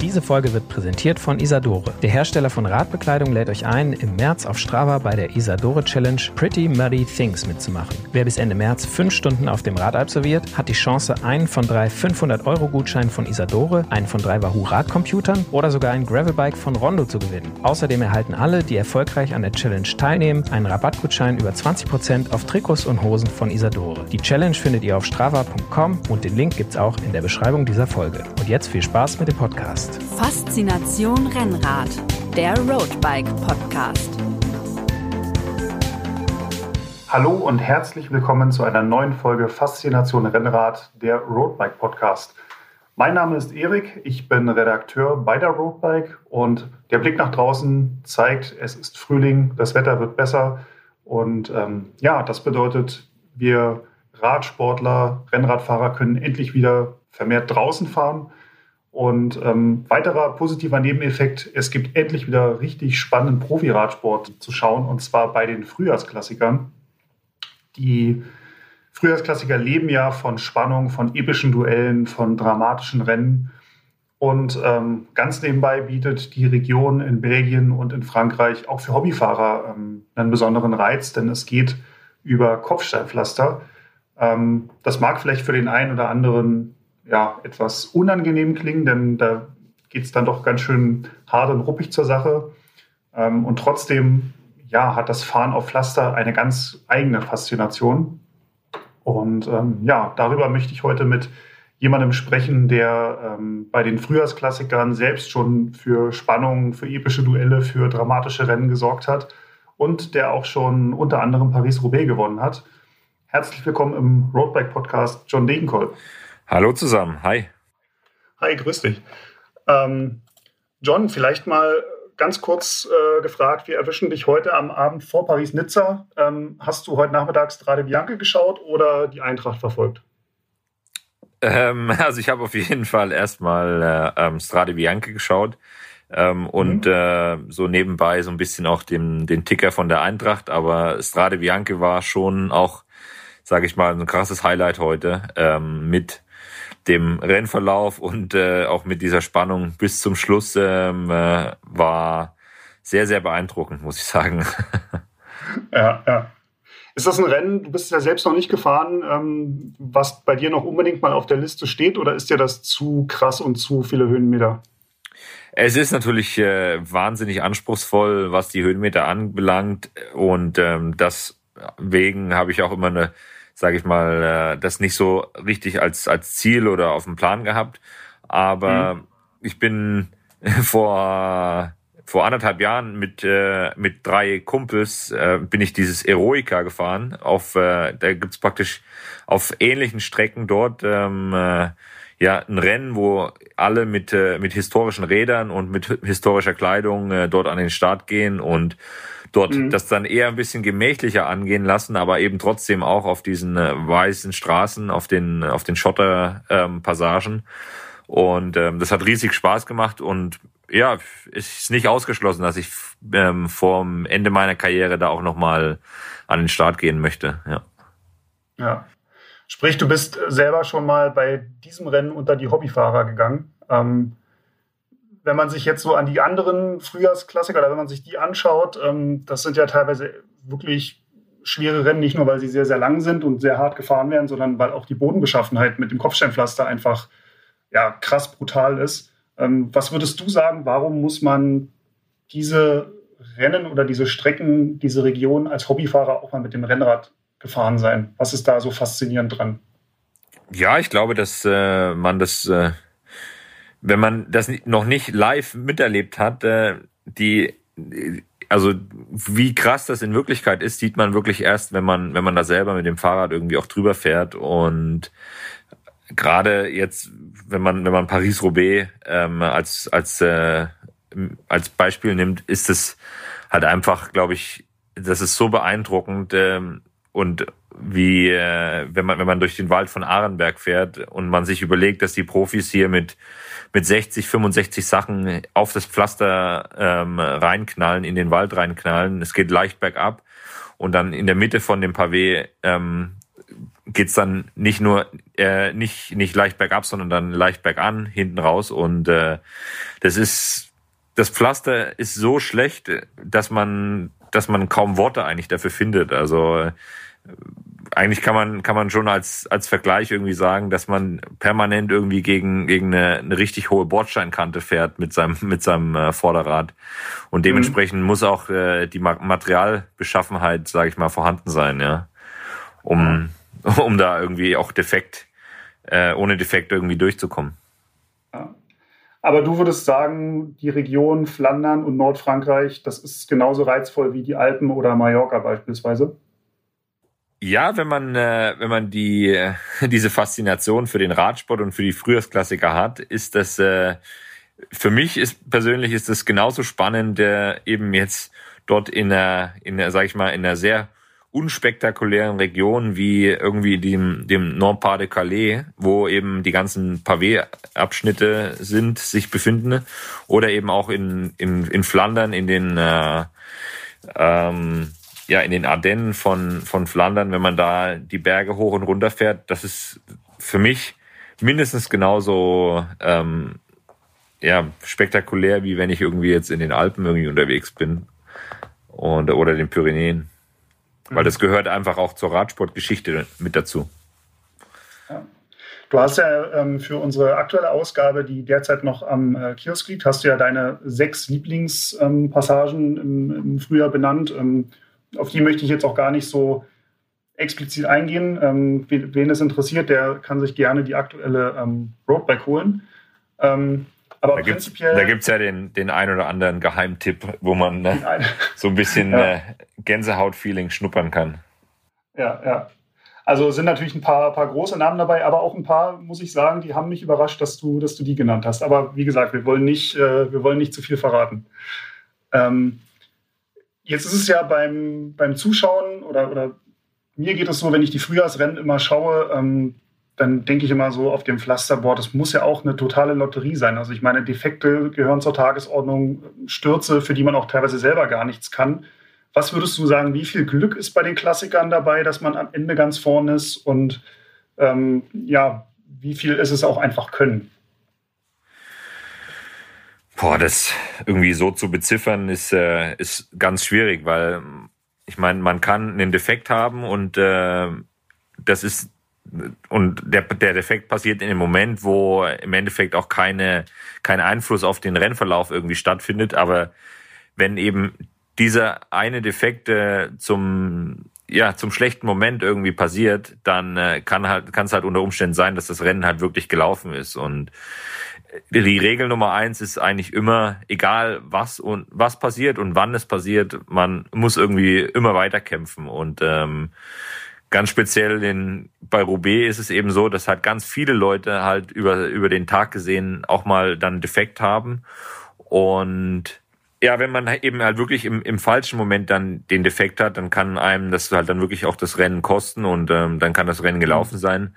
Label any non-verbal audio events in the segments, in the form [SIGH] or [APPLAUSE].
Diese Folge wird präsentiert von Isadore. Der Hersteller von Radbekleidung lädt euch ein, im März auf Strava bei der Isadore Challenge Pretty Muddy Things mitzumachen. Wer bis Ende März fünf Stunden auf dem Rad absolviert, hat die Chance, einen von drei 500-Euro-Gutscheinen von Isadore, einen von drei Wahoo Radcomputern oder sogar ein Gravelbike von Rondo zu gewinnen. Außerdem erhalten alle, die erfolgreich an der Challenge teilnehmen, einen Rabattgutschein über 20% auf Trikots und Hosen von Isadore. Die Challenge findet ihr auf strava.com und den Link gibt's auch in der Beschreibung dieser Folge. Und jetzt viel Spaß mit dem Podcast. Faszination Rennrad, der Roadbike Podcast. Hallo und herzlich willkommen zu einer neuen Folge Faszination Rennrad, der Roadbike Podcast. Mein Name ist Erik, ich bin Redakteur bei der Roadbike und der Blick nach draußen zeigt, es ist Frühling, das Wetter wird besser und ähm, ja, das bedeutet, wir Radsportler, Rennradfahrer können endlich wieder vermehrt draußen fahren. Und ähm, weiterer positiver Nebeneffekt, es gibt endlich wieder richtig spannenden Profi-Radsport zu schauen, und zwar bei den Frühjahrsklassikern. Die Frühjahrsklassiker leben ja von Spannung, von epischen Duellen, von dramatischen Rennen. Und ähm, ganz nebenbei bietet die Region in Belgien und in Frankreich auch für Hobbyfahrer ähm, einen besonderen Reiz, denn es geht über Kopfsteinpflaster. Ähm, das mag vielleicht für den einen oder anderen ja, etwas unangenehm klingen, denn da geht es dann doch ganz schön hart und ruppig zur Sache. Ähm, und trotzdem ja, hat das Fahren auf Pflaster eine ganz eigene Faszination. Und ähm, ja, darüber möchte ich heute mit jemandem sprechen, der ähm, bei den Frühjahrsklassikern selbst schon für Spannung, für epische Duelle, für dramatische Rennen gesorgt hat und der auch schon unter anderem Paris-Roubaix gewonnen hat. Herzlich willkommen im Roadbike-Podcast John Degenkolb. Hallo zusammen, hi. Hi, grüß dich. Ähm, John, vielleicht mal ganz kurz äh, gefragt, wir erwischen dich heute am Abend vor Paris-Nizza. Ähm, hast du heute Nachmittag Strade Bianche geschaut oder die Eintracht verfolgt? Ähm, [LAUGHS] also ich habe auf jeden Fall erstmal äh, ähm, Strade Bianche geschaut ähm, und mhm. äh, so nebenbei so ein bisschen auch den, den Ticker von der Eintracht, aber Strade Bianche war schon auch, sage ich mal, ein krasses Highlight heute ähm, mit dem Rennverlauf und äh, auch mit dieser Spannung bis zum Schluss ähm, äh, war sehr, sehr beeindruckend, muss ich sagen. [LAUGHS] Ja, ja. Ist das ein Rennen, du bist ja selbst noch nicht gefahren, ähm, was bei dir noch unbedingt mal auf der Liste steht oder ist dir das zu krass und zu viele Höhenmeter? Es ist natürlich äh, wahnsinnig anspruchsvoll, was die Höhenmeter anbelangt und ähm, deswegen habe ich auch immer eine sage ich mal, äh, das nicht so richtig als, als Ziel oder auf dem Plan gehabt. Aber mhm. ich bin [LAUGHS] vor, vor anderthalb Jahren mit, äh, mit drei Kumpels äh, bin ich dieses Eroica gefahren. Auf, äh, da gibt's praktisch auf ähnlichen Strecken dort ähm, äh, ja ein Rennen, wo alle mit, äh, mit historischen Rädern und mit historischer Kleidung äh, dort an den Start gehen und dort mhm. das dann eher ein bisschen gemächlicher angehen lassen, aber eben trotzdem auch auf diesen äh, weißen Straßen, auf den, auf den Schotterpassagen. Ähm, und ähm, das hat riesig Spaß gemacht und ja, es ist nicht ausgeschlossen, dass ich ähm, vorm Ende meiner Karriere da auch nochmal an den Start gehen möchte. Ja. ja. Sprich, du bist selber schon mal bei diesem Rennen unter die Hobbyfahrer gegangen. Ähm, wenn man sich jetzt so an die anderen Frühjahrsklassiker oder wenn man sich die anschaut, ähm, das sind ja teilweise wirklich schwere Rennen, nicht nur weil sie sehr, sehr lang sind und sehr hart gefahren werden, sondern weil auch die Bodenbeschaffenheit mit dem Kopfsteinpflaster einfach ja, krass brutal ist. Ähm, was würdest du sagen, warum muss man diese Rennen oder diese Strecken, diese Region als Hobbyfahrer auch mal mit dem Rennrad gefahren sein? Was ist da so faszinierend dran? Ja, ich glaube, dass äh, man das äh, wenn man das noch nicht live miterlebt hat, äh, die also wie krass das in Wirklichkeit ist, sieht man wirklich erst, wenn man wenn man da selber mit dem Fahrrad irgendwie auch drüber fährt. Und gerade jetzt, wenn man wenn man Paris Roubaix ähm, als als äh, als Beispiel nimmt, ist es halt einfach, glaube ich, das ist so beeindruckend ähm, und wie äh, wenn man wenn man durch den Wald von Arenberg fährt und man sich überlegt, dass die Profis hier mit mit 60, 65 Sachen auf das Pflaster ähm, reinknallen, in den Wald reinknallen. Es geht leicht bergab und dann in der Mitte von dem Pavé ähm, geht's dann nicht nur äh, nicht nicht leicht bergab, sondern dann leicht bergan hinten raus und äh, das ist das Pflaster ist so schlecht, dass man dass man kaum Worte eigentlich dafür findet. Also eigentlich kann man kann man schon als als Vergleich irgendwie sagen, dass man permanent irgendwie gegen gegen eine, eine richtig hohe Bordsteinkante fährt mit seinem [LAUGHS] mit seinem äh, Vorderrad und dementsprechend mhm. muss auch äh, die Materialbeschaffenheit, sage ich mal, vorhanden sein, ja, um [LAUGHS] um da irgendwie auch defekt, äh, ohne defekt irgendwie durchzukommen. Ja. Aber du würdest sagen, die Region Flandern und Nordfrankreich, das ist genauso reizvoll wie die Alpen oder Mallorca beispielsweise? Ja, wenn man äh, wenn man die äh, [LAUGHS] diese Faszination für den Radsport und für die Frühjahrsklassiker hat, ist das äh, für mich ist persönlich ist das genauso spannend, äh, eben jetzt dort in einer in einer, sag ich mal in einer sehr unspektakulären Regionen wie irgendwie dem, dem Nord-Pas de Calais, wo eben die ganzen Pavé-Abschnitte sind, sich befinden, oder eben auch in, in, in Flandern, in den, äh, ähm, ja, in den Ardennen von, von Flandern, wenn man da die Berge hoch und runter fährt, das ist für mich mindestens genauso ähm, ja, spektakulär, wie wenn ich irgendwie jetzt in den Alpen irgendwie unterwegs bin und, oder den Pyrenäen. Weil das gehört einfach auch zur Radsportgeschichte mit dazu. Du hast ja ähm, für unsere aktuelle Ausgabe, die derzeit noch am äh, Kiosk liegt, hast du ja deine sechs Lieblingspassagen ähm, im, im, Frühjahr benannt. Ähm, auf die möchte ich jetzt auch gar nicht so explizit eingehen. Ähm, wen es interessiert, der kann sich gerne die aktuelle ähm, Roadbike holen. Ähm, aber da prinzipiell. Gibt's, da gibt es ja den, den ein oder anderen Geheimtipp, wo man ne, so ein bisschen [LAUGHS] ja. äh, Gänsehaut-Feeling schnuppern kann. Ja, ja. Also sind natürlich ein paar, paar große Namen dabei, aber auch ein paar, muss ich sagen, die haben mich überrascht, dass du, dass du die genannt hast. Aber wie gesagt, wir wollen nicht, äh, wir wollen nicht zu viel verraten. Ähm, jetzt ist es ja beim, beim Zuschauen oder, oder mir geht es so, wenn ich die Frühjahrsrennen immer schaue, ähm, dann denke ich immer so auf dem Pflasterboard, das muss ja auch eine totale Lotterie sein. Also ich meine, Defekte gehören zur Tagesordnung, Stürze, für die man auch teilweise selber gar nichts kann. Was würdest du sagen, wie viel Glück ist bei den Klassikern dabei, dass man am Ende ganz vorne ist und ähm, ja, wie viel ist es auch einfach können? Boah, das irgendwie so zu beziffern ist, äh, ist ganz schwierig, weil ich meine, man kann einen Defekt haben und äh, das ist und der, der Defekt passiert in dem Moment, wo im Endeffekt auch keine, kein Einfluss auf den Rennverlauf irgendwie stattfindet. Aber wenn eben dieser eine Defekt äh, zum ja zum schlechten Moment irgendwie passiert, dann äh, kann halt kann es halt unter Umständen sein, dass das Rennen halt wirklich gelaufen ist und die Regel Nummer eins ist eigentlich immer, egal was und was passiert und wann es passiert, man muss irgendwie immer weiterkämpfen und ähm, Ganz speziell in, bei Roubaix ist es eben so, dass halt ganz viele Leute halt über, über den Tag gesehen auch mal dann defekt haben. Und ja, wenn man eben halt wirklich im, im falschen Moment dann den Defekt hat, dann kann einem das halt dann wirklich auch das Rennen kosten und ähm, dann kann das Rennen gelaufen sein.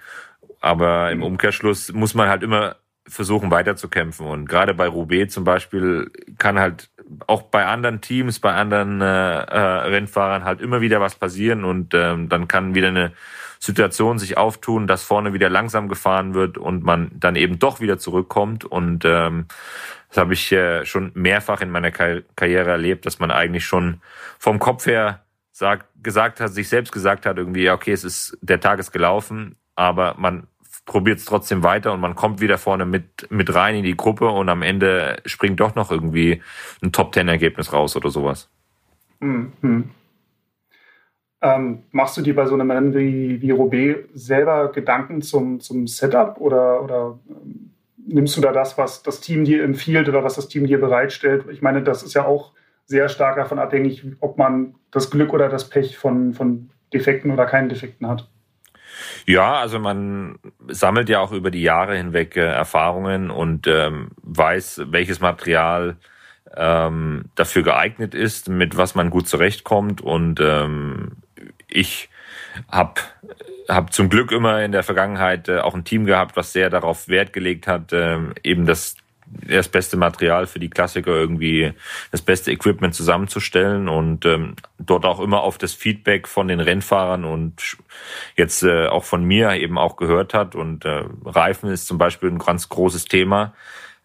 Aber im Umkehrschluss muss man halt immer versuchen weiterzukämpfen. Und gerade bei Roubaix zum Beispiel kann halt auch bei anderen Teams, bei anderen äh, äh, Rennfahrern halt immer wieder was passieren und ähm, dann kann wieder eine Situation sich auftun, dass vorne wieder langsam gefahren wird und man dann eben doch wieder zurückkommt. Und ähm, das habe ich äh, schon mehrfach in meiner Kar Karriere erlebt, dass man eigentlich schon vom Kopf her sagt, gesagt hat, sich selbst gesagt hat, irgendwie, okay, es ist, der Tag ist gelaufen, aber man probiert es trotzdem weiter und man kommt wieder vorne mit, mit rein in die Gruppe und am Ende springt doch noch irgendwie ein Top-Ten-Ergebnis raus oder sowas. Mhm. Ähm, machst du dir bei so einem Rennen wie, wie Roubaix selber Gedanken zum, zum Setup oder, oder ähm, nimmst du da das, was das Team dir empfiehlt oder was das Team dir bereitstellt? Ich meine, das ist ja auch sehr stark davon abhängig, ob man das Glück oder das Pech von, von Defekten oder keinen Defekten hat. Ja, also man sammelt ja auch über die Jahre hinweg äh, Erfahrungen und ähm, weiß, welches Material ähm, dafür geeignet ist, mit was man gut zurechtkommt. Und ähm, ich habe hab zum Glück immer in der Vergangenheit äh, auch ein Team gehabt, was sehr darauf Wert gelegt hat, äh, eben das das beste Material für die Klassiker irgendwie das beste Equipment zusammenzustellen und ähm, dort auch immer auf das Feedback von den Rennfahrern und jetzt äh, auch von mir eben auch gehört hat und äh, Reifen ist zum Beispiel ein ganz großes Thema.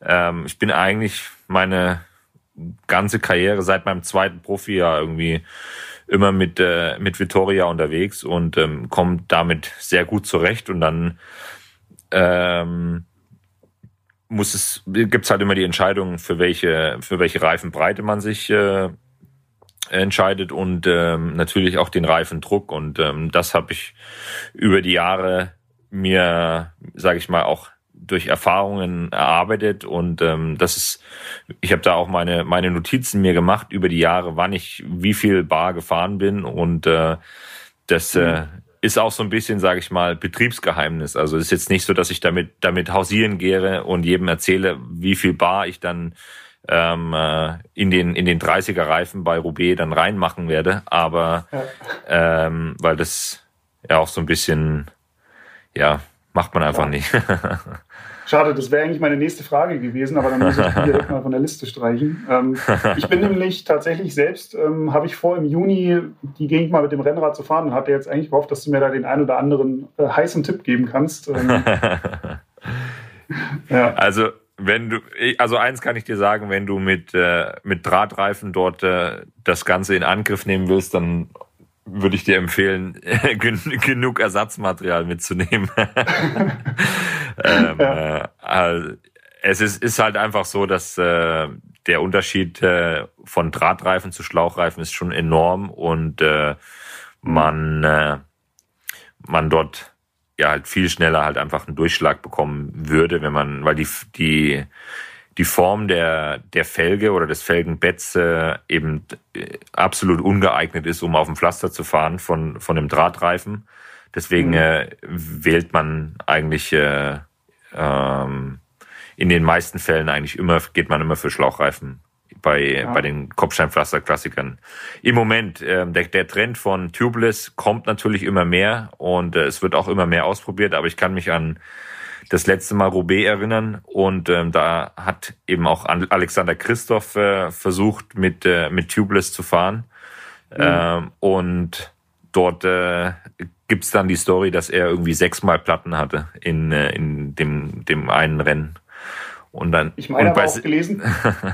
Ähm, ich bin eigentlich meine ganze Karriere seit meinem zweiten Profijahr irgendwie immer mit äh, mit Vittoria unterwegs und ähm, komme damit sehr gut zurecht und dann ähm, muss es gibt's halt immer die Entscheidung für welche für welche Reifenbreite man sich äh, entscheidet und ähm, natürlich auch den Reifendruck und ähm, das habe ich über die Jahre mir sage ich mal auch durch Erfahrungen erarbeitet und ähm, das ist, ich habe da auch meine meine Notizen mir gemacht über die Jahre, wann ich wie viel Bar gefahren bin und äh, das äh, mhm. Ist auch so ein bisschen, sage ich mal, Betriebsgeheimnis. Also es ist jetzt nicht so, dass ich damit damit hausieren gehe und jedem erzähle, wie viel Bar ich dann ähm, äh, in den in den 30er Reifen bei Roubaix dann reinmachen werde, aber ja. ähm, weil das ja auch so ein bisschen ja macht man einfach ja. nicht. [LAUGHS] Schade, das wäre eigentlich meine nächste Frage gewesen, aber dann muss ich die direkt mal von der Liste streichen. Ähm, ich bin nämlich tatsächlich selbst, ähm, habe ich vor, im Juni die Gegend mal mit dem Rennrad zu fahren und hatte jetzt eigentlich gehofft, dass du mir da den einen oder anderen äh, heißen Tipp geben kannst. Ähm, [LAUGHS] ja. Also wenn du, also eins kann ich dir sagen, wenn du mit, äh, mit Drahtreifen dort äh, das Ganze in Angriff nehmen willst, dann würde ich dir empfehlen, [LAUGHS] genug Ersatzmaterial mitzunehmen. [LAUGHS] ähm, ja. äh, also, es ist, ist halt einfach so, dass äh, der Unterschied äh, von Drahtreifen zu Schlauchreifen ist schon enorm und äh, man, äh, man dort ja halt viel schneller halt einfach einen Durchschlag bekommen würde, wenn man, weil die, die die Form der, der Felge oder des Felgenbetts äh, eben äh, absolut ungeeignet ist, um auf dem Pflaster zu fahren von, von einem Drahtreifen. Deswegen mhm. äh, wählt man eigentlich äh, ähm, in den meisten Fällen eigentlich immer, geht man immer für Schlauchreifen bei, ja. bei den Kopfsteinpflaster-Klassikern. Im Moment, äh, der, der Trend von Tubeless kommt natürlich immer mehr und äh, es wird auch immer mehr ausprobiert, aber ich kann mich an das letzte Mal Roubaix erinnern und ähm, da hat eben auch Alexander Christoph äh, versucht mit äh, mit Tubeless zu fahren mhm. ähm, und dort äh, gibt's dann die Story, dass er irgendwie sechsmal Platten hatte in äh, in dem dem einen Rennen und dann ich meine aber auch gelesen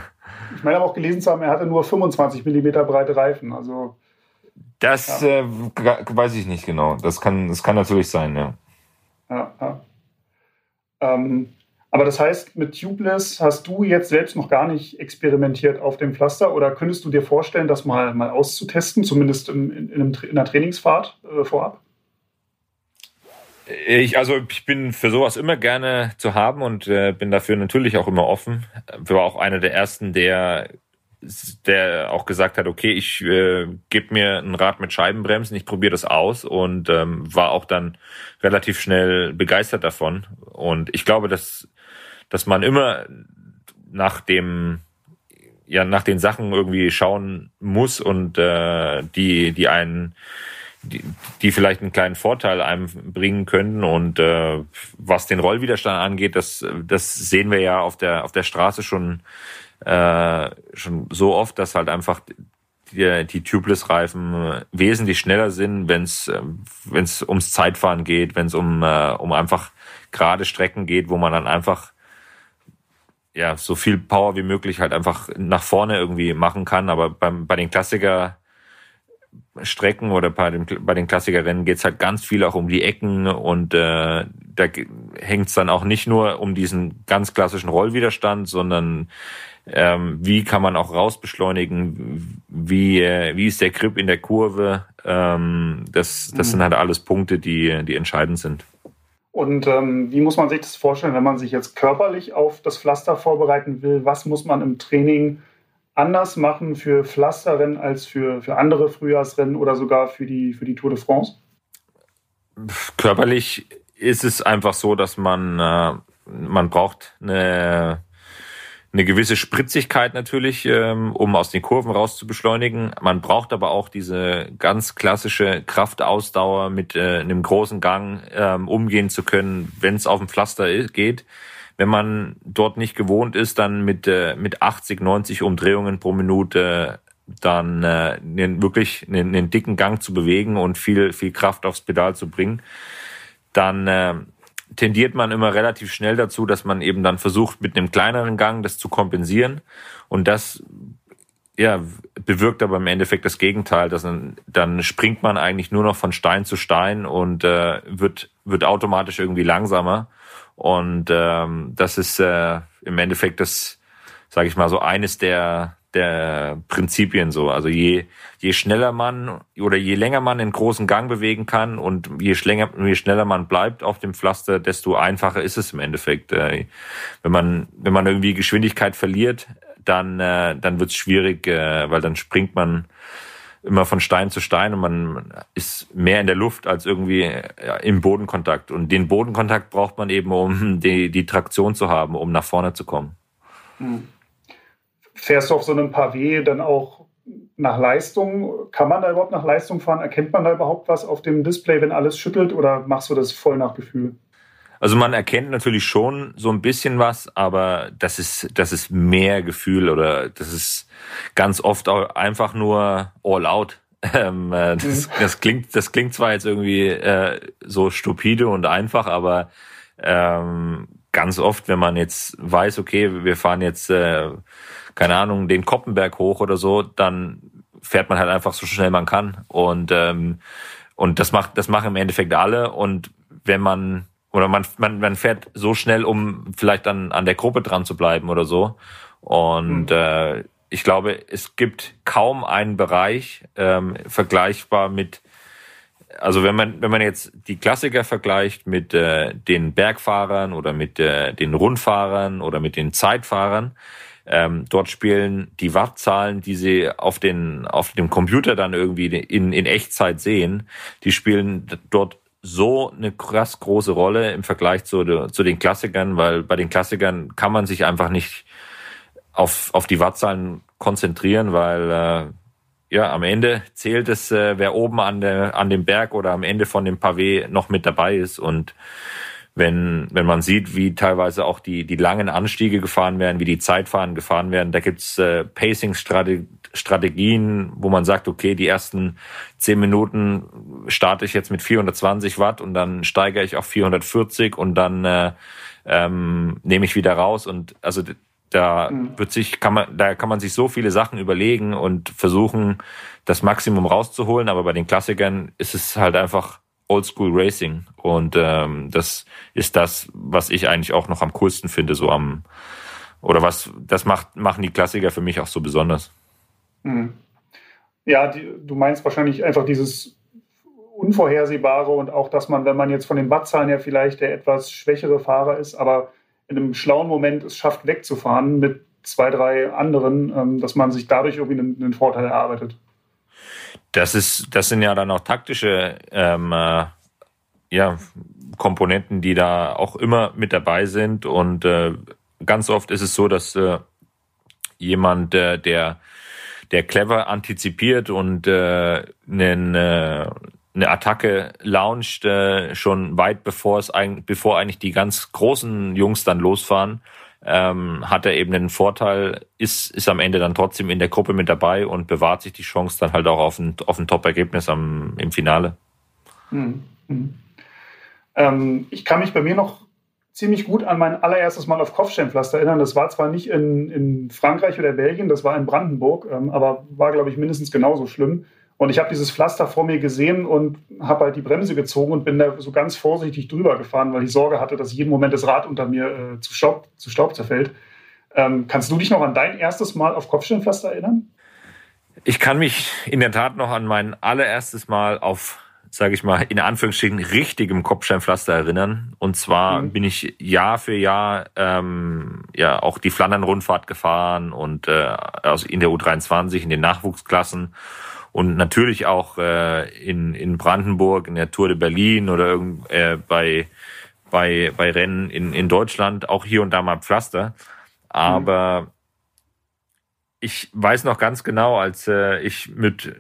[LAUGHS] ich meine aber auch gelesen zu haben, er hatte nur 25 Millimeter breite Reifen also das ja. äh, weiß ich nicht genau. Das kann, das kann natürlich sein, ja. Ja, ja. Ähm, aber das heißt, mit Tubeless hast du jetzt selbst noch gar nicht experimentiert auf dem Pflaster oder könntest du dir vorstellen, das mal, mal auszutesten, zumindest in, in, in einer Trainingsfahrt äh, vorab? Ich, also ich bin für sowas immer gerne zu haben und äh, bin dafür natürlich auch immer offen. Ich war auch einer der ersten, der der auch gesagt hat, okay, ich äh, gebe mir ein Rad mit Scheibenbremsen, ich probiere das aus und ähm, war auch dann relativ schnell begeistert davon. Und ich glaube, dass, dass man immer nach dem, ja, nach den Sachen irgendwie schauen muss und äh, die, die einen, die, die vielleicht einen kleinen Vorteil einem bringen können. Und äh, was den Rollwiderstand angeht, das, das sehen wir ja auf der, auf der Straße schon äh, schon so oft, dass halt einfach die, die Tubeless-Reifen wesentlich schneller sind, wenn es wenn es ums Zeitfahren geht, wenn es um äh, um einfach gerade Strecken geht, wo man dann einfach ja so viel Power wie möglich halt einfach nach vorne irgendwie machen kann. Aber beim bei den Klassiker Strecken oder bei, dem, bei den Klassikerrennen geht's halt ganz viel auch um die Ecken und äh, da hängt's dann auch nicht nur um diesen ganz klassischen Rollwiderstand, sondern ähm, wie kann man auch rausbeschleunigen, wie, äh, wie ist der Grip in der Kurve. Ähm, das das mhm. sind halt alles Punkte, die, die entscheidend sind. Und ähm, wie muss man sich das vorstellen, wenn man sich jetzt körperlich auf das Pflaster vorbereiten will? Was muss man im Training anders machen für Pflasterrennen als für, für andere Frühjahrsrennen oder sogar für die, für die Tour de France? Körperlich ist es einfach so, dass man, äh, man braucht eine eine gewisse Spritzigkeit natürlich, ähm, um aus den Kurven raus zu beschleunigen. Man braucht aber auch diese ganz klassische Kraftausdauer mit äh, einem großen Gang ähm, umgehen zu können, wenn es auf dem Pflaster geht. wenn man dort nicht gewohnt ist, dann mit, äh, mit 80, 90 Umdrehungen pro Minute dann äh, wirklich einen, einen dicken Gang zu bewegen und viel, viel Kraft aufs Pedal zu bringen, dann äh, tendiert man immer relativ schnell dazu, dass man eben dann versucht, mit einem kleineren Gang das zu kompensieren. Und das ja, bewirkt aber im Endeffekt das Gegenteil. Dass dann, dann springt man eigentlich nur noch von Stein zu Stein und äh, wird, wird automatisch irgendwie langsamer. Und ähm, das ist äh, im Endeffekt das, sage ich mal, so eines der, der Prinzipien so. Also je, je schneller man oder je länger man den großen Gang bewegen kann und je, schlänger, je schneller man bleibt auf dem Pflaster, desto einfacher ist es im Endeffekt. Äh, wenn man, wenn man irgendwie Geschwindigkeit verliert, dann, äh, dann wird es schwierig, äh, weil dann springt man immer von Stein zu Stein und man ist mehr in der Luft als irgendwie im Bodenkontakt. Und den Bodenkontakt braucht man eben, um die, die Traktion zu haben, um nach vorne zu kommen. Hm. Fährst du auf so einem Pavé dann auch nach Leistung? Kann man da überhaupt nach Leistung fahren? Erkennt man da überhaupt was auf dem Display, wenn alles schüttelt oder machst du das voll nach Gefühl? Also man erkennt natürlich schon so ein bisschen was, aber das ist, das ist mehr Gefühl oder das ist ganz oft auch einfach nur all out. [LAUGHS] Ähm, äh, das, mhm. das, klingt, das klingt zwar jetzt irgendwie äh, so stupide und einfach, aber ähm, ganz oft, wenn man jetzt weiß, okay, wir fahren jetzt, äh, keine Ahnung, den Koppenberg hoch oder so, dann fährt man halt einfach so schnell man kann. Und, ähm, und das macht, das machen im Endeffekt alle. Und wenn man oder man, man, man fährt so schnell, um vielleicht an, an der Gruppe dran zu bleiben oder so. Und mhm. äh, ich glaube, es gibt kaum einen Bereich ähm, vergleichbar mit, also wenn man, wenn man jetzt die Klassiker vergleicht mit äh, den Bergfahrern oder mit äh, den Rundfahrern oder mit den Zeitfahrern, ähm, dort spielen die Wattzahlen, die sie auf den auf dem Computer dann irgendwie in, in Echtzeit sehen, die spielen dort so eine krass große Rolle im Vergleich zu, zu den Klassikern, weil bei den Klassikern kann man sich einfach nicht auf, auf die Wattzahlen konzentrieren, weil äh, ja am Ende zählt es, äh, wer oben an, der, an dem Berg oder am Ende von dem Pavé noch mit dabei ist. Und wenn, wenn man sieht, wie teilweise auch die, die langen Anstiege gefahren werden, wie die Zeitfahren gefahren werden, da gibt's äh, Pacing-Strategien Strategien, wo man sagt, okay, die ersten zehn Minuten starte ich jetzt mit 420 Watt und dann steigere ich auf 440 und dann äh, ähm, nehme ich wieder raus und also da mhm. wird sich kann man da kann man sich so viele Sachen überlegen und versuchen das Maximum rauszuholen, aber bei den Klassikern ist es halt einfach Oldschool Racing und ähm, das ist das, was ich eigentlich auch noch am coolsten finde, so am oder was das macht machen die Klassiker für mich auch so besonders. Mhm. Ja, die, du meinst wahrscheinlich einfach dieses Unvorhersehbare und auch, dass man, wenn man jetzt von den Wattzahlen her vielleicht der etwas schwächere Fahrer ist, aber in einem schlauen Moment es schafft, wegzufahren mit zwei, drei anderen, ähm, dass man sich dadurch irgendwie einen, einen, Vorteil erarbeitet. Das ist, das sind ja dann auch taktische ähm, äh, ja, Komponenten, die da auch immer mit dabei sind. Und äh, ganz oft ist es so, dass äh, jemand, äh, der der clever antizipiert und äh, einen, äh, eine Attacke launcht, äh, schon weit bevor es eigentlich, bevor eigentlich die ganz großen Jungs dann losfahren, ähm, hat er eben einen Vorteil, ist, ist am Ende dann trotzdem in der Gruppe mit dabei und bewahrt sich die Chance dann halt auch auf ein, auf ein Top-Ergebnis im Finale. Mhm. Mhm. Ähm, ich kann mich bei mir noch ziemlich gut an mein allererstes Mal auf Kopfsteinpflaster erinnern. Das war zwar nicht in, in Frankreich oder Belgien, das war in Brandenburg, ähm, aber war, glaube ich, mindestens genauso schlimm. Und ich habe dieses Pflaster vor mir gesehen und habe halt die Bremse gezogen und bin da so ganz vorsichtig drüber gefahren, weil ich Sorge hatte, dass jeden Moment das Rad unter mir äh, zu, Staub, zu Staub zerfällt. Ähm, kannst du dich noch an dein erstes Mal auf Kopfsteinpflaster erinnern? Ich kann mich in der Tat noch an mein allererstes Mal auf sage ich mal, in Anführungsstrichen richtigem Kopfsteinpflaster erinnern. Und zwar mhm. bin ich Jahr für Jahr ähm, ja auch die Flandern-Rundfahrt gefahren und äh, also in der U23, in den Nachwuchsklassen und natürlich auch äh, in, in Brandenburg, in der Tour de Berlin oder irgend, äh, bei, bei, bei Rennen in, in Deutschland, auch hier und da mal Pflaster. Aber mhm ich weiß noch ganz genau, als äh, ich mit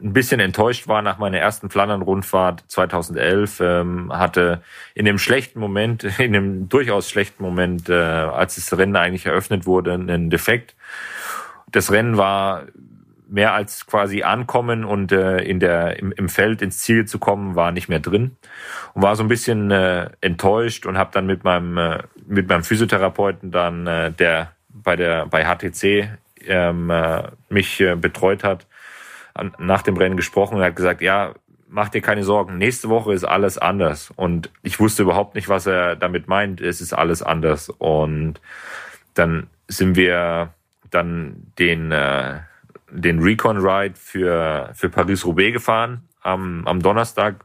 ein bisschen enttäuscht war nach meiner ersten Flandern-Rundfahrt 2011, ähm, hatte in dem schlechten Moment, [LAUGHS] in dem durchaus schlechten Moment, äh, als das Rennen eigentlich eröffnet wurde, einen Defekt. Das Rennen war mehr als quasi ankommen und äh, in der im, im Feld ins Ziel zu kommen, war nicht mehr drin und war so ein bisschen äh, enttäuscht und habe dann mit meinem äh, mit meinem Physiotherapeuten dann äh, der bei der bei HTC ähm, äh, mich äh, betreut hat, an, nach dem Rennen gesprochen und hat gesagt, ja, mach dir keine Sorgen, nächste Woche ist alles anders. Und ich wusste überhaupt nicht, was er damit meint, es ist alles anders. Und dann sind wir dann den, äh, den Recon Ride für, für Paris-Roubaix gefahren am, am Donnerstag.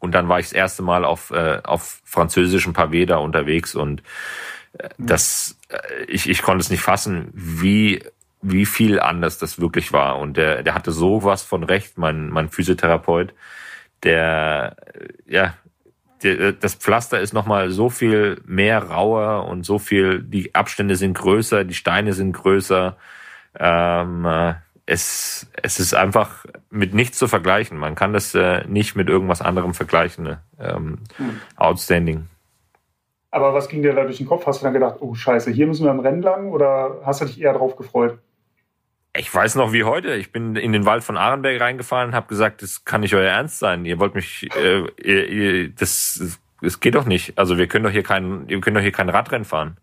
Und dann war ich das erste Mal auf, äh, auf französischem Pavé da unterwegs und äh, das, äh, ich, ich konnte es nicht fassen, wie wie viel anders das wirklich war. Und der, der hatte so was von Recht, mein, mein Physiotherapeut. Der, ja, der, das Pflaster ist nochmal so viel mehr rauer und so viel, die Abstände sind größer, die Steine sind größer. Ähm, äh, es, es ist einfach mit nichts zu vergleichen. Man kann das äh, nicht mit irgendwas anderem vergleichen. Ne? Ähm, hm. Outstanding. Aber was ging dir da durch den Kopf? Hast du dann gedacht, oh Scheiße, hier müssen wir im Rennen lang oder hast du dich eher drauf gefreut? Ich weiß noch wie heute. Ich bin in den Wald von Arenberg reingefahren und habe gesagt, das kann nicht euer Ernst sein. Ihr wollt mich, äh, ihr, ihr, das, das geht doch nicht. Also wir können doch hier kein, ihr könnt doch hier kein Radrennen fahren.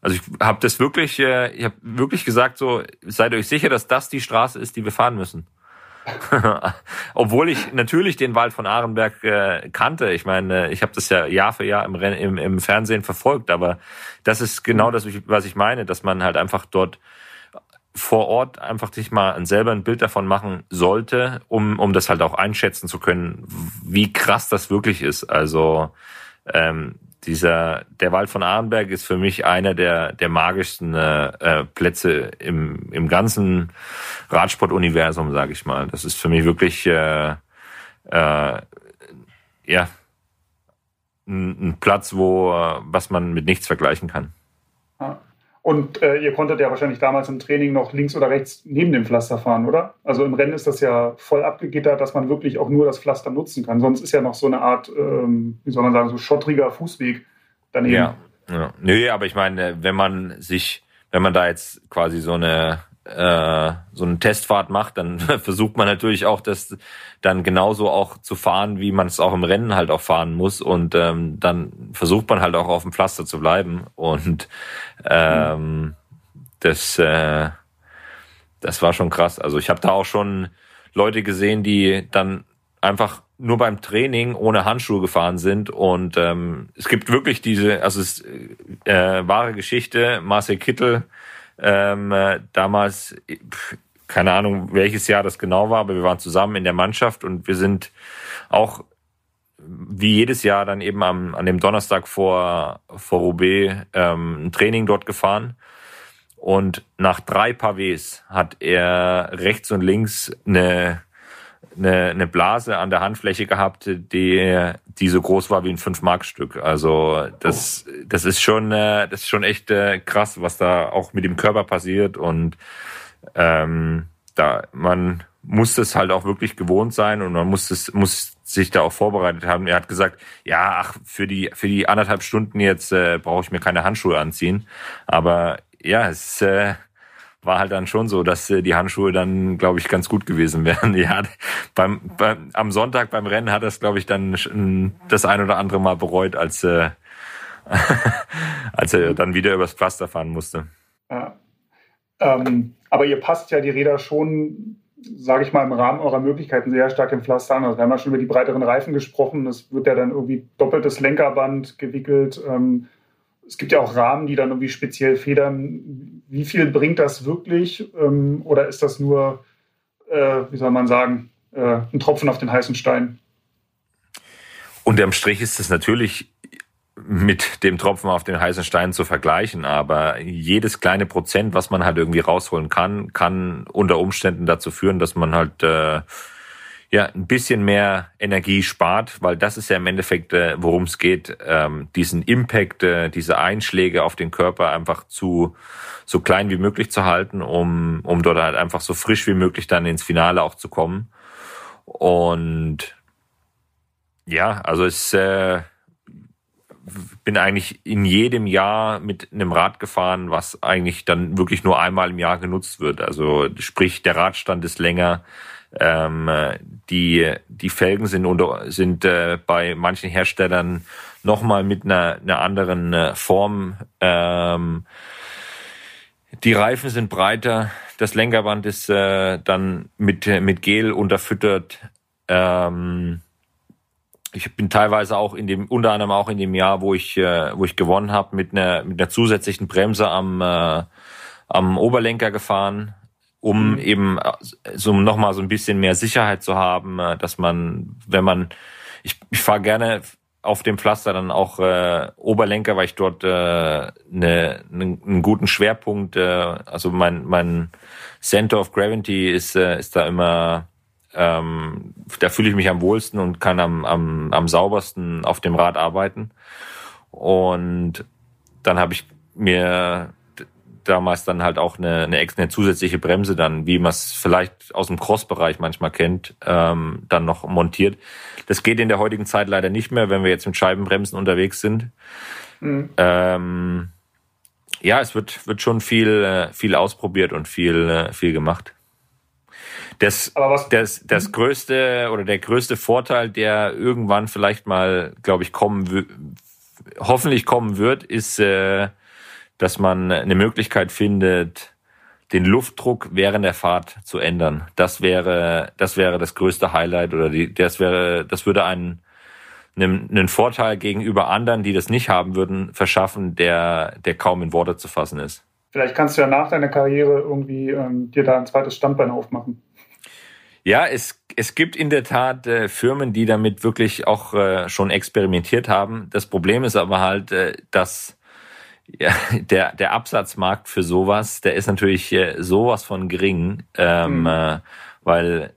Also ich habe das wirklich, äh, ich habe wirklich gesagt, so seid euch sicher, dass das die Straße ist, die wir fahren müssen. [LAUGHS] Obwohl ich natürlich den Wald von Arenberg äh, kannte. Ich meine, ich habe das ja Jahr für Jahr im, im, im Fernsehen verfolgt, aber das ist genau das, was ich meine, dass man halt einfach dort vor Ort einfach sich mal selber ein Bild davon machen sollte, um, um das halt auch einschätzen zu können, wie krass das wirklich ist. Also ähm, dieser der Wald von Arnberg ist für mich einer der der magischsten äh, Plätze im im ganzen Radsportuniversum, sage ich mal. Das ist für mich wirklich äh, äh, ja ein, ein Platz, wo was man mit nichts vergleichen kann. Und äh, ihr konntet ja wahrscheinlich damals im Training noch links oder rechts neben dem Pflaster fahren, oder? Also im Rennen ist das ja voll abgegittert, dass man wirklich auch nur das Pflaster nutzen kann. Sonst ist ja noch so eine Art, ähm, wie soll man sagen, so schottriger Fußweg daneben. Ja, ja. Nö, aber ich meine, wenn man sich, wenn man da jetzt quasi so eine äh, so eine Testfahrt macht, dann [LAUGHS] versucht man natürlich auch, das dann genauso auch zu fahren, wie man es auch im Rennen halt auch fahren muss. Und ähm, dann versucht man halt auch auf dem Pflaster zu bleiben. Und ähm, das, äh, das war schon krass. Also ich habe da auch schon Leute gesehen, die dann einfach nur beim Training ohne Handschuhe gefahren sind und ähm, es gibt wirklich diese, also es äh, wahre Geschichte, Marcel Kittel ähm, äh, damals, keine Ahnung, welches Jahr das genau war, aber wir waren zusammen in der Mannschaft und wir sind auch wie jedes Jahr dann eben am, an dem Donnerstag vor, vor Roubaix ähm, ein Training dort gefahren. Und nach drei Pavés hat er rechts und links eine eine, eine Blase an der Handfläche gehabt, die, die so groß war wie ein Fünf-Mark-Stück. Also das, das ist schon, äh, das ist schon echt äh, krass, was da auch mit dem Körper passiert. Und ähm, da man muss es halt auch wirklich gewohnt sein und man muss es muss sich da auch vorbereitet haben. Er hat gesagt, ja, ach für die für die anderthalb Stunden jetzt äh, brauche ich mir keine Handschuhe anziehen. Aber ja, es äh, war halt dann schon so, dass äh, die Handschuhe dann, glaube ich, ganz gut gewesen wären. [LAUGHS] Ja, beim, beim, am Sonntag beim Rennen hat er es, glaube ich, dann das ein oder andere Mal bereut, als, äh, [LAUGHS] als er dann wieder übers Pflaster fahren musste. Ja. Ähm, aber ihr passt ja die Räder schon, sage ich mal, im Rahmen eurer Möglichkeiten sehr stark im Pflaster an. Also wir haben ja schon über die breiteren Reifen gesprochen. Es wird ja dann irgendwie doppeltes Lenkerband gewickelt. Ähm, es gibt ja auch Rahmen, die dann irgendwie speziell federn. Wie viel bringt das wirklich? Ähm, oder ist das nur, äh, wie soll man sagen, äh, ein Tropfen auf den heißen Stein? Unterm Strich ist es natürlich mit dem Tropfen auf den heißen Stein zu vergleichen, aber jedes kleine Prozent, was man halt irgendwie rausholen kann, kann unter Umständen dazu führen, dass man halt äh, ja ein bisschen mehr Energie spart, weil das ist ja im Endeffekt, äh, worum es geht, ähm, diesen Impact, äh, diese Einschläge auf den Körper einfach zu so klein wie möglich zu halten, um, um dort halt einfach so frisch wie möglich dann ins Finale auch zu kommen. Und ja, also es äh, bin eigentlich in jedem Jahr mit einem Rad gefahren, was eigentlich dann wirklich nur einmal im Jahr genutzt wird. Also sprich, der Radstand ist länger, ähm, die, die Felgen sind, unter, sind äh, bei manchen Herstellern nochmal mit einer, einer anderen äh, Form. Ähm, die Reifen sind breiter, das Lenkerband ist äh, dann mit, mit Gel unterfüttert. Ähm, ich bin teilweise auch in dem, unter anderem auch in dem Jahr, wo ich, äh, wo ich gewonnen habe, mit einer, mit einer zusätzlichen Bremse am, äh, am Oberlenker gefahren um mhm. eben äh, so nochmal so ein bisschen mehr Sicherheit zu haben, äh, dass man, wenn man, ich, ich fahre gerne auf dem Pflaster dann auch äh, Oberlenker, weil ich dort äh, ne, ne, einen guten Schwerpunkt, äh, also mein, mein Center of Gravity ist, äh, ist da immer, ähm, da fühle ich mich am wohlsten und kann am, am, am saubersten auf dem Rad arbeiten. Und dann habe ich mir damals dann halt auch eine, eine, eine zusätzliche Bremse dann, wie man es vielleicht aus dem Cross-Bereich manchmal kennt, ähm, dann noch montiert. Das geht in der heutigen Zeit leider nicht mehr, wenn wir jetzt mit Scheibenbremsen unterwegs sind. Mhm. Ähm, ja, es wird, wird schon viel, äh, viel ausprobiert und viel, äh, viel gemacht. Das, das, das mhm. größte oder der größte Vorteil, der irgendwann vielleicht mal, glaube ich, kommen, hoffentlich kommen wird, ist, äh, dass man eine Möglichkeit findet, den Luftdruck während der Fahrt zu ändern. Das wäre, das wäre das größte Highlight oder die, das wäre, das würde einen, einen, einen Vorteil gegenüber anderen, die das nicht haben würden, verschaffen, der, der kaum in Worte zu fassen ist. Vielleicht kannst du ja nach deiner Karriere irgendwie ähm, dir da ein zweites Standbein aufmachen. Ja, es, es gibt in der Tat äh, Firmen, die damit wirklich auch äh, schon experimentiert haben. Das Problem ist aber halt, äh, dass ja, [LAUGHS] der, der Absatzmarkt für sowas, der ist natürlich äh, sowas von gering, ähm, mhm. äh, weil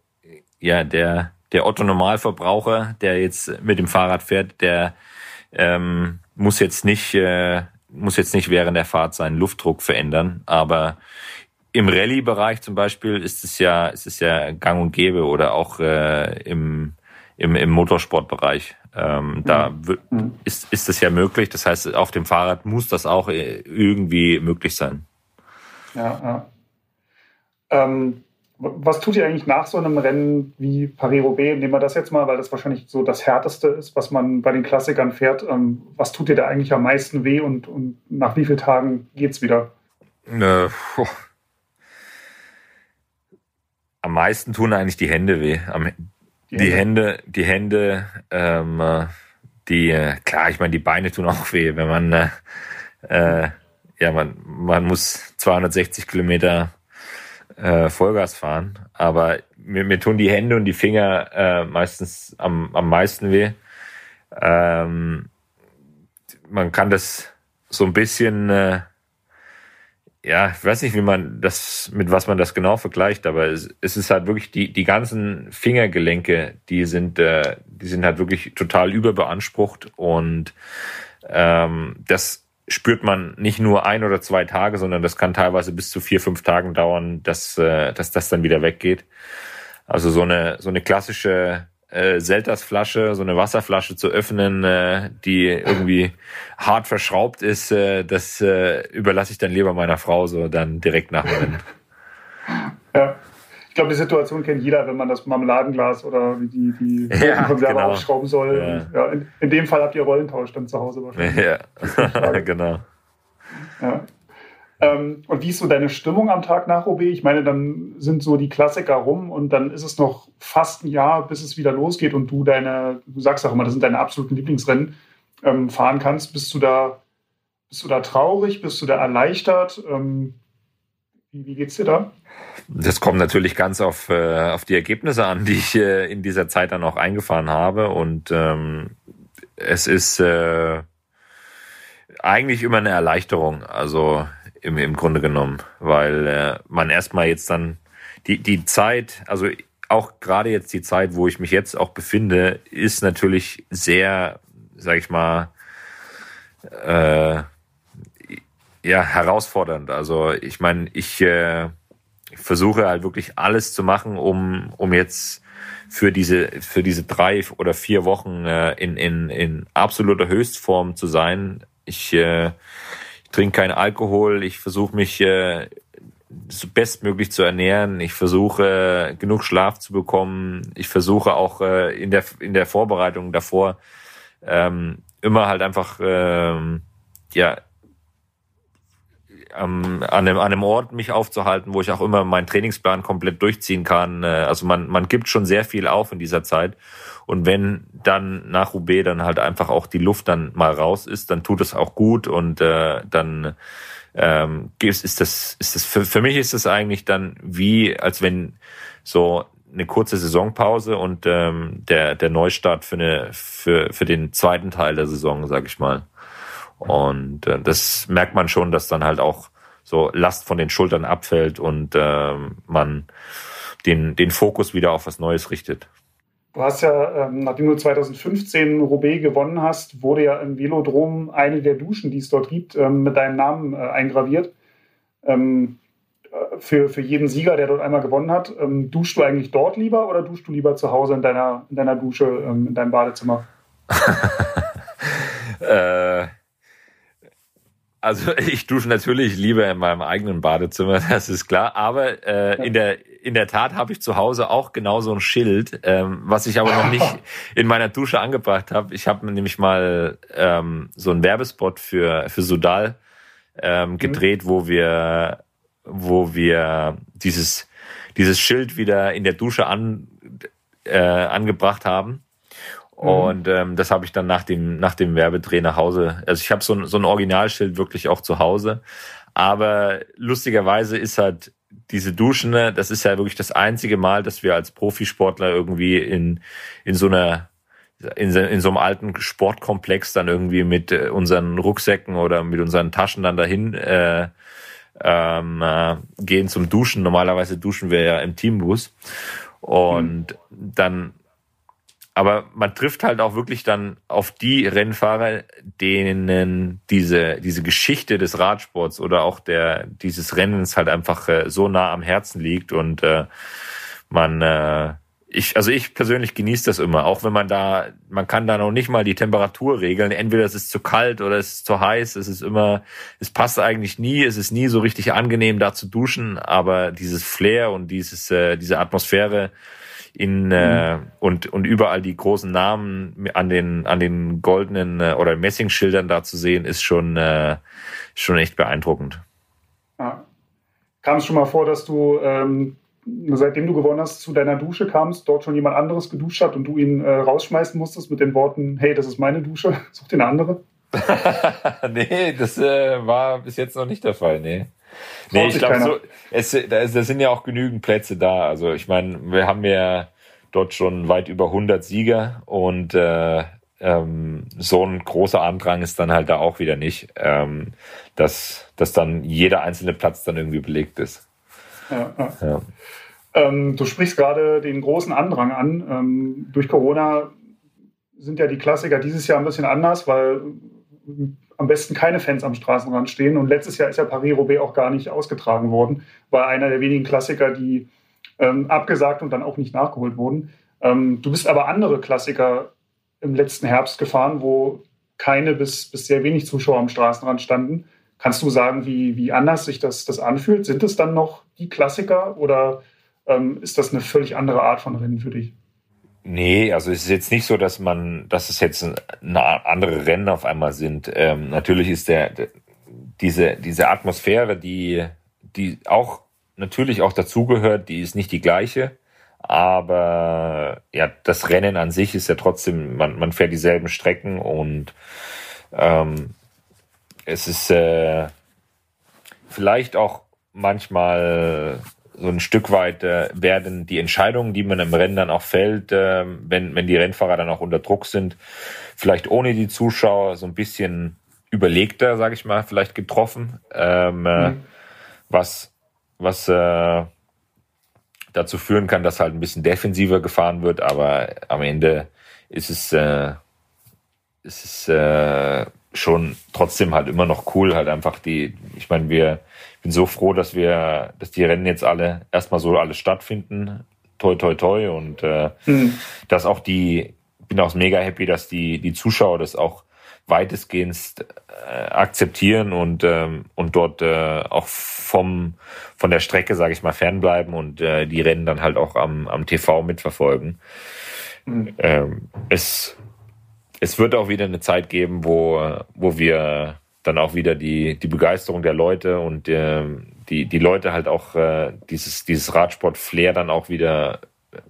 ja der, der Otto Normalverbraucher, der jetzt mit dem Fahrrad fährt, der ähm, muss jetzt nicht äh, muss jetzt nicht während der Fahrt seinen Luftdruck verändern, aber im Rallye-Bereich zum Beispiel ist es ja ist es ja Gang und Gäbe oder auch äh, im, im, im Motorsportbereich. Ähm, da mhm. ist, ist das ja möglich. Das heißt, auf dem Fahrrad muss das auch äh, irgendwie möglich sein. Ja, ja. Ähm, was tut ihr eigentlich nach so einem Rennen wie Paris-Roubaix? Nehmen wir das jetzt mal, weil das wahrscheinlich so das Härteste ist, was man bei den Klassikern fährt. Ähm, was tut dir da eigentlich am meisten weh und, und nach wie vielen Tagen geht's wieder? Äh, am meisten tun eigentlich die Hände weh. Am, die, Hände, die Hände, ähm, die, klar, ich meine, die Beine tun auch weh, wenn man, äh, äh, ja, man, man muss 260 Kilometer äh, Vollgas fahren, aber mir, mir tun die Hände und die Finger äh, meistens am, am meisten weh. Ähm, man kann das so ein bisschen äh, ja, ich weiß nicht, wie man das, mit was man das genau vergleicht, aber es, es ist halt wirklich die, die ganzen Fingergelenke, die sind, äh, die sind halt wirklich total überbeansprucht und ähm, das spürt man nicht nur ein oder zwei Tage, sondern das kann teilweise bis zu vier, fünf Tagen dauern, dass, äh, dass das dann wieder weggeht. Also so eine, so eine klassische äh, Seltersflasche, so eine Wasserflasche zu öffnen, äh, die irgendwie hart verschraubt ist, äh, das äh, überlasse ich dann lieber meiner Frau so dann direkt nach dem Rennen. [LAUGHS] Ja. Ich glaube, die Situation kennt jeder, wenn man das Marmeladenglas oder die, die [LAUGHS] ja, Konserve genau. aufschrauben soll. Ja. Und, ja, in, in, dem Fall habt ihr Rollentausch dann zu Hause wahrscheinlich. [LAUGHS] Ja, genau. Ja. Ähm, und wie ist so deine Stimmung am Tag nach OB? Ich meine, dann sind so die Klassiker rum und dann ist es noch fast ein Jahr, bis es wieder losgeht und du deine, du sagst auch immer, das sind deine absoluten Lieblingsrennen, ähm, fahren kannst. Bist du da, bist du da traurig? Bist du da erleichtert? Ähm, wie, geht's dir da? Das kommt natürlich ganz auf, äh, auf die Ergebnisse an, die ich äh, in dieser Zeit dann auch eingefahren habe. Und ähm, es ist äh, eigentlich immer eine Erleichterung. Also im, im Grunde genommen, weil äh, man erstmal jetzt dann die, die Zeit, also auch gerade jetzt die Zeit, wo ich mich jetzt auch befinde, ist natürlich sehr, sag ich mal, äh, ja, herausfordernd. Also ich meine, ich, äh, versuche halt wirklich alles zu machen, um, um jetzt für diese, für diese drei oder vier Wochen äh, in, in, in absoluter Höchstform zu sein. Ich, äh, trinke keinen Alkohol, ich versuche mich äh, so bestmöglich zu ernähren. Ich versuche äh, genug Schlaf zu bekommen. Ich versuche auch äh, in der in der Vorbereitung davor ähm, immer halt einfach ähm, ja ähm, an, einem, an einem Ort mich aufzuhalten, wo ich auch immer meinen Trainingsplan komplett durchziehen kann. Äh, also man, man gibt schon sehr viel auf in dieser Zeit. Und wenn dann nach Roubaix dann halt einfach auch die Luft dann mal raus ist, dann tut es auch gut und äh, dann ähm, ist das, ist das für, für mich ist das eigentlich dann wie, als wenn so eine kurze Saisonpause und ähm, der, der Neustart für, eine, für, für den zweiten Teil der Saison, sag ich mal. Und äh, das merkt man schon, dass dann halt auch so Last von den Schultern abfällt und äh, man den, den Fokus wieder auf was Neues richtet. Du hast ja, ähm, nachdem du 2015 Roubaix gewonnen hast, wurde ja im Velodrom eine der Duschen, die es dort gibt, ähm, mit deinem Namen äh, eingraviert. Ähm, äh, für, für jeden Sieger, der dort einmal gewonnen hat. Ähm, duschst du eigentlich dort lieber oder duschst du lieber zu Hause in deiner, in deiner Dusche, ähm, in deinem Badezimmer? [LAUGHS] [LAUGHS] äh, also [LAUGHS] ich dusche natürlich lieber in meinem eigenen Badezimmer, [LAUGHS] das ist klar. Aber äh, in der in der Tat habe ich zu Hause auch genau so ein Schild, ähm, was ich aber noch nicht [LAUGHS] in meiner Dusche angebracht habe. Ich habe nämlich mal ähm, so einen Werbespot für für Sudal ähm, mhm. gedreht, mhm. wo wir wo wir dieses dieses Schild wieder in der Dusche an äh, angebracht haben. Mhm. Und ähm, das habe ich dann nach dem, nach dem Werbedreh nach Hause. Also ich habe so ein, so ein Originalschild wirklich auch zu Hause. Aber lustigerweise ist halt diese Duschen, ne, das ist ja wirklich das einzige Mal, dass wir als Profisportler irgendwie in, in so einer in, in so einem alten Sportkomplex dann irgendwie mit äh, unseren Rucksäcken oder mit unseren Taschen dann dahin äh, ähm, äh, gehen zum Duschen. Normalerweise duschen wir ja im Teambus. Und mhm. dann aber man trifft halt auch wirklich dann auf die Rennfahrer, denen diese, diese Geschichte des Radsports oder auch der, dieses Rennens halt einfach äh, so nah am Herzen liegt und äh, man, äh, ich, also ich persönlich genieße das immer, auch wenn man da, man kann da noch nicht mal die Temperatur regeln. Entweder es ist zu kalt oder es ist zu heiß. Es ist immer, es passt eigentlich nie. Es ist nie so richtig angenehm, da zu duschen. Aber dieses Flair und dieses, äh, diese Atmosphäre, in äh, mhm. und und überall die großen Namen an den an den goldenen äh, oder Messingschildern da zu sehen, ist schon äh, schon echt beeindruckend. Ja. Kam es schon mal vor, dass du ähm, seitdem du gewonnen hast zu deiner Dusche kamst, dort schon jemand anderes geduscht hat und du ihn äh, rausschmeißen musstest mit den Worten, hey, das ist meine Dusche, [LAUGHS] such dir eine andere? [LAUGHS] nee, das äh, war bis jetzt noch nicht der Fall, nee. Nee, ich glaube, so, es, da, sind ja auch genügend Plätze da. Also ich meine, wir haben ja dort schon weit über 100 Sieger und äh, ähm, so ein großer Andrang ist dann halt da auch wieder nicht, ähm, dass, dass dann jeder einzelne Platz dann irgendwie belegt ist. Ja, ja. ja. Ähm, du sprichst gerade den großen Andrang an. Ähm, durch Corona sind ja die Klassiker dieses Jahr ein bisschen anders, weil am besten keine Fans am Straßenrand stehen. Und letztes Jahr ist ja Paris-Roubaix auch gar nicht ausgetragen worden. War einer der wenigen Klassiker, die ähm, abgesagt und dann auch nicht nachgeholt wurden. Ähm, du bist aber andere Klassiker im letzten Herbst gefahren, wo keine bis, bis sehr wenig Zuschauer am Straßenrand standen. Kannst du sagen, wie, wie anders sich das, das anfühlt? Sind es dann noch die Klassiker oder ähm, ist das eine völlig andere Art von Rennen für dich? Nee, also es ist jetzt nicht so, dass man, dass es jetzt eine andere Rennen auf einmal sind. Ähm, natürlich ist der, der diese diese Atmosphäre, die die auch natürlich auch dazugehört, die ist nicht die gleiche, aber ja, das Rennen an sich ist ja trotzdem, man man fährt dieselben Strecken und ähm, es ist äh, vielleicht auch manchmal so ein Stück weit äh, werden die Entscheidungen, die man im Rennen dann auch fällt, äh, wenn, wenn die Rennfahrer dann auch unter Druck sind, vielleicht ohne die Zuschauer so ein bisschen überlegter, sage ich mal, vielleicht getroffen, ähm, äh, mhm. was, was äh, dazu führen kann, dass halt ein bisschen defensiver gefahren wird, aber am Ende ist es, äh, ist es äh, schon trotzdem halt immer noch cool, halt einfach die, ich meine, wir, bin so froh, dass wir, dass die Rennen jetzt alle erstmal so alles stattfinden. Toi, toi, toi. Und äh, mhm. dass auch die, bin auch mega happy, dass die, die Zuschauer das auch weitestgehend äh, akzeptieren und ähm, und dort äh, auch vom von der Strecke sage ich mal fernbleiben und äh, die Rennen dann halt auch am am TV mitverfolgen. Mhm. Ähm, es es wird auch wieder eine Zeit geben, wo, wo wir dann auch wieder die, die Begeisterung der Leute und äh, die, die Leute halt auch äh, dieses, dieses Radsport-Flair dann auch wieder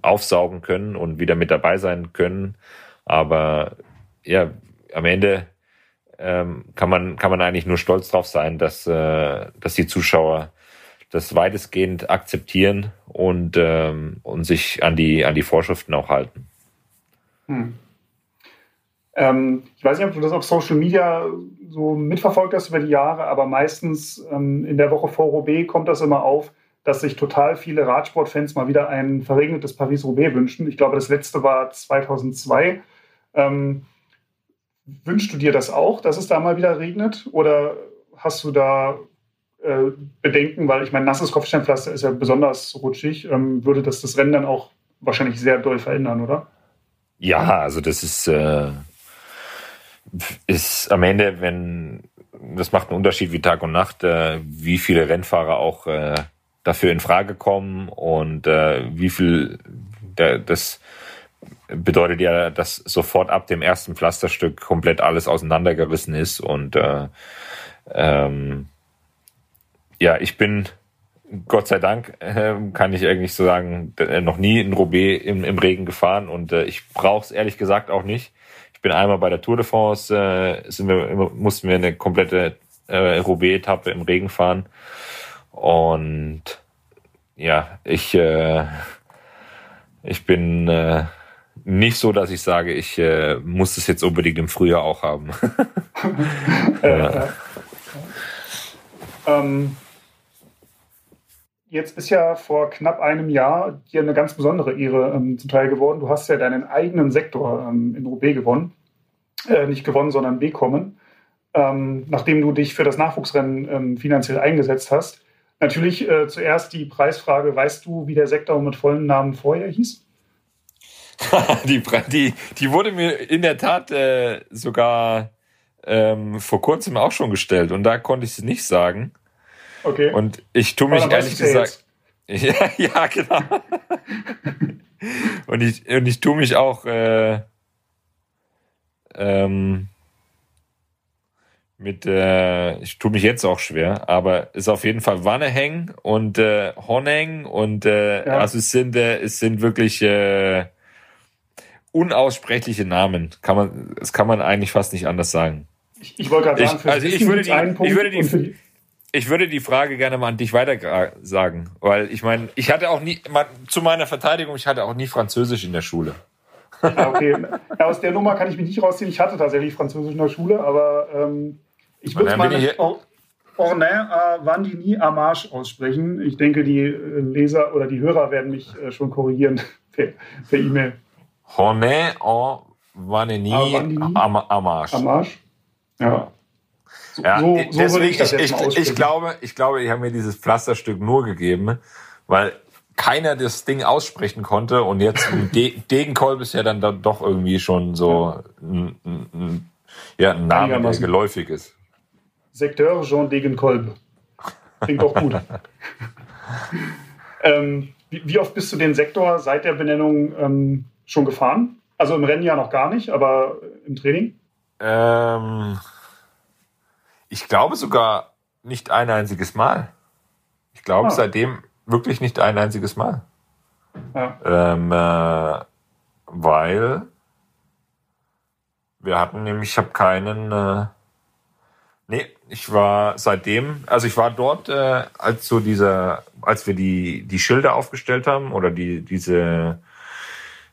aufsaugen können und wieder mit dabei sein können. Aber ja, am Ende ähm, kann, man, kann man eigentlich nur stolz drauf sein, dass, äh, dass die Zuschauer das weitestgehend akzeptieren und, ähm, und sich an die, an die Vorschriften auch halten. Hm. Ähm, ich weiß nicht, ob du das auf Social Media so mitverfolgt hast über die Jahre, aber meistens ähm, in der Woche vor Roubaix kommt das immer auf, dass sich total viele Radsportfans mal wieder ein verregnetes Paris-Roubaix wünschen. Ich glaube, das letzte war 2002. Ähm, wünschst du dir das auch, dass es da mal wieder regnet? Oder hast du da äh, Bedenken, weil ich meine, nasses Kopfsteinpflaster ist ja besonders rutschig, ähm, würde das das Rennen dann auch wahrscheinlich sehr doll verändern, oder? Ja, also das ist, äh, ist am Ende, wenn das macht einen Unterschied wie Tag und Nacht, äh, wie viele Rennfahrer auch äh, dafür in Frage kommen und äh, wie viel der, das bedeutet ja, dass sofort ab dem ersten Pflasterstück komplett alles auseinandergerissen ist und äh, ähm, ja, ich bin Gott sei Dank äh, kann ich eigentlich so sagen, noch nie in Roubaix im, im Regen gefahren und äh, ich brauche es ehrlich gesagt auch nicht bin einmal bei der Tour de France, äh, sind wir, mussten wir eine komplette äh, Roubaix-Etappe im Regen fahren. Und ja, ich, äh, ich bin äh, nicht so, dass ich sage, ich äh, muss es jetzt unbedingt im Frühjahr auch haben. [LAUGHS] [LAUGHS] ja. ähm, jetzt ist ja vor knapp einem Jahr dir eine ganz besondere Ehre ähm, zuteil geworden. Du hast ja deinen eigenen Sektor ähm, in Roubaix gewonnen. Äh, nicht gewonnen, sondern bekommen. Ähm, nachdem du dich für das Nachwuchsrennen ähm, finanziell eingesetzt hast. Natürlich äh, zuerst die Preisfrage, weißt du, wie der Sektor mit vollen Namen vorher hieß? [LAUGHS] die, die, die wurde mir in der Tat äh, sogar ähm, vor kurzem auch schon gestellt und da konnte ich es nicht sagen. Okay. Und ich tue mich ehrlich gesagt. [LAUGHS] Ja, ja, genau. [LAUGHS] und ich, und ich tue mich auch äh, ähm, mit, äh, ich tue mich jetzt auch schwer, aber ist auf jeden Fall Wanneheng und äh, Honeng und äh, ja. also es sind, äh, es sind wirklich äh, unaussprechliche Namen. Kann man, das kann man eigentlich fast nicht anders sagen. Ich, ich wollte gerade sagen, ich, also ich würde, die, ich würde die, ich würde die Frage gerne mal an dich weiter sagen, weil ich meine, ich hatte auch nie, zu meiner Verteidigung, ich hatte auch nie Französisch in der Schule. Ja, okay. Aus der Nummer kann ich mich nicht rausziehen. Ich hatte tatsächlich Französisch in der Schule, aber ähm, ich würde es mal Ornain äh, Vandini Amarche aussprechen. Ich denke, die äh, Leser oder die Hörer werden mich äh, schon korrigieren [LAUGHS] per, E-Mail. Ornain en Vandini Amarche. Amarche. Ja. Ja, so, so deswegen, ich, ich, ich, glaube, ich glaube, ich habe mir dieses Pflasterstück nur gegeben, weil keiner das Ding aussprechen konnte und jetzt [LAUGHS] De Degenkolb ist ja dann, dann doch irgendwie schon so ein, ein, ja, ein Name, der geläufig ist. Sekteur Jean Degenkolb. Klingt doch gut. [LAUGHS] ähm, wie, wie, oft bist du den Sektor seit der Benennung ähm, schon gefahren? Also im Rennen ja noch gar nicht, aber im Training? Ähm, ich glaube sogar nicht ein einziges Mal. Ich glaube, ah. seitdem wirklich nicht ein einziges Mal. Ja. Ähm, äh, weil wir hatten nämlich, ich habe keinen, äh, nee, ich war seitdem, also ich war dort, äh, als so dieser, als wir die die Schilder aufgestellt haben oder die diese